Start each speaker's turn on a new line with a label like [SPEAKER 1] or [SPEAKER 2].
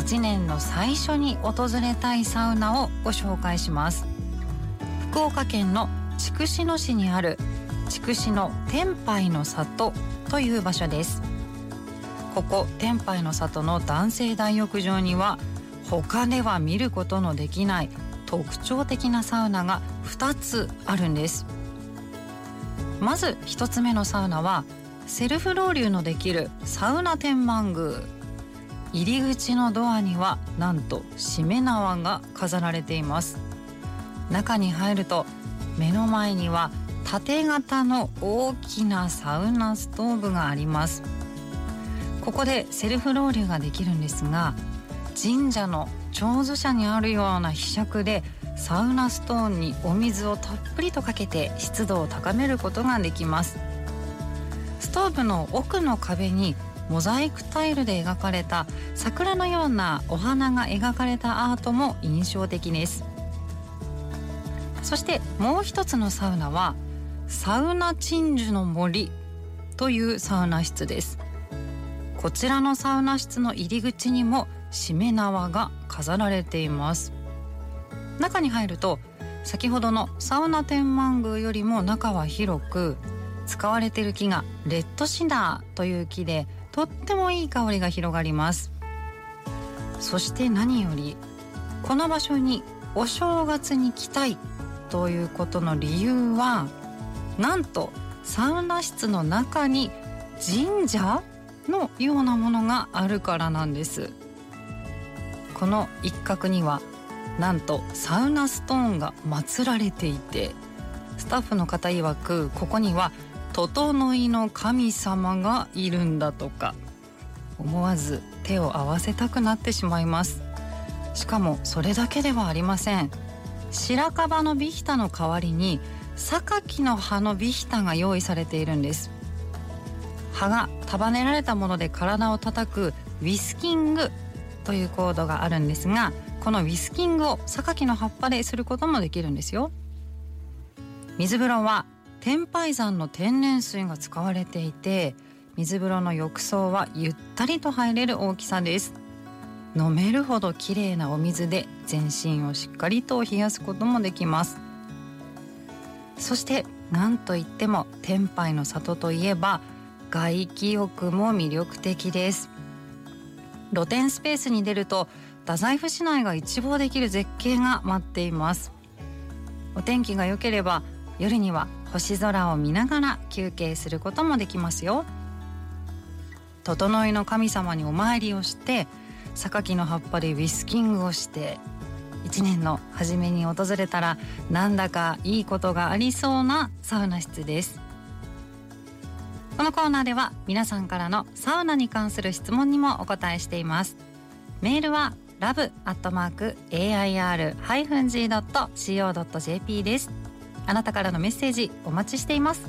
[SPEAKER 1] 1年の最初に訪れたいサウナをご紹介します。福岡県の筑紫野市にある筑紫野天杯の里という場所です。ここ天杯の里の男性大浴場には他では見ることのできない特徴的なサウナが2つあるんです。まず1つ目のサウナはセルフロウリュのできるサウナ天満宮。入り口のドアにはなんとしめ縄が飾られています。中に入ると目の前には縦型の大きなサウナストーブがあります。ここでセルフロウリュができるんですが神社の長寿社にあるようなひしゃくでサウナストーンにお水をたっぷりとかけて湿度を高めることができます。ストーブの奥の壁にモザイクタイルで描かれた桜のようなお花が描かれたアートも印象的です。そしてもう一つのサウナはサウナ鎮守の森というサウナ室です。こちらのサウナ室の入り口にもしめ縄が飾られています。中に入ると先ほどのサウナ天満宮よりも中は広く使われている木がレッドシダーという木でとってもいい香りが広がります。そして何よりこの場所にお正月に来たいということの理由はなんとサウナ室の中に神社のようなものがあるからなんです。この一角にはなんとサウナストーンが祀られていてスタッフの方曰くここには整いの神様がいるんだとか思わず手を合わせたくなってしまいます。しかもそれだけではありません。白樺のビヒタの代わりに榊の葉のビヒタが用意されているんです。葉が束ねられたもので体を叩くウィスキングというコードがあるんですがこのウィスキングを榊の葉っぱですることもできるんですよ。水風呂は天拝山の天然水が使われていて水風呂の浴槽はゆったりと入れる大きさです。飲めるほど綺麗なお水で全身をしっかりと冷やすこともできます。そして何といっても天杯の里といえば外気浴も魅力的です。露天スペースに出ると太宰府市内が一望できる絶景が待っています。お天気が良ければ夜には星空を見ながら休憩することもできますよ。整いの神様にお参りをして榊の葉っぱでウィスキングをして一年の初めに訪れたらなんだかいいことがありそうなサウナ室です。このコーナーでは皆さんからのサウナに関する質問にもお答えしています。メールはラブアットマーク AIR-G.CO.JP です。あなたからのメッセージお待ちしています。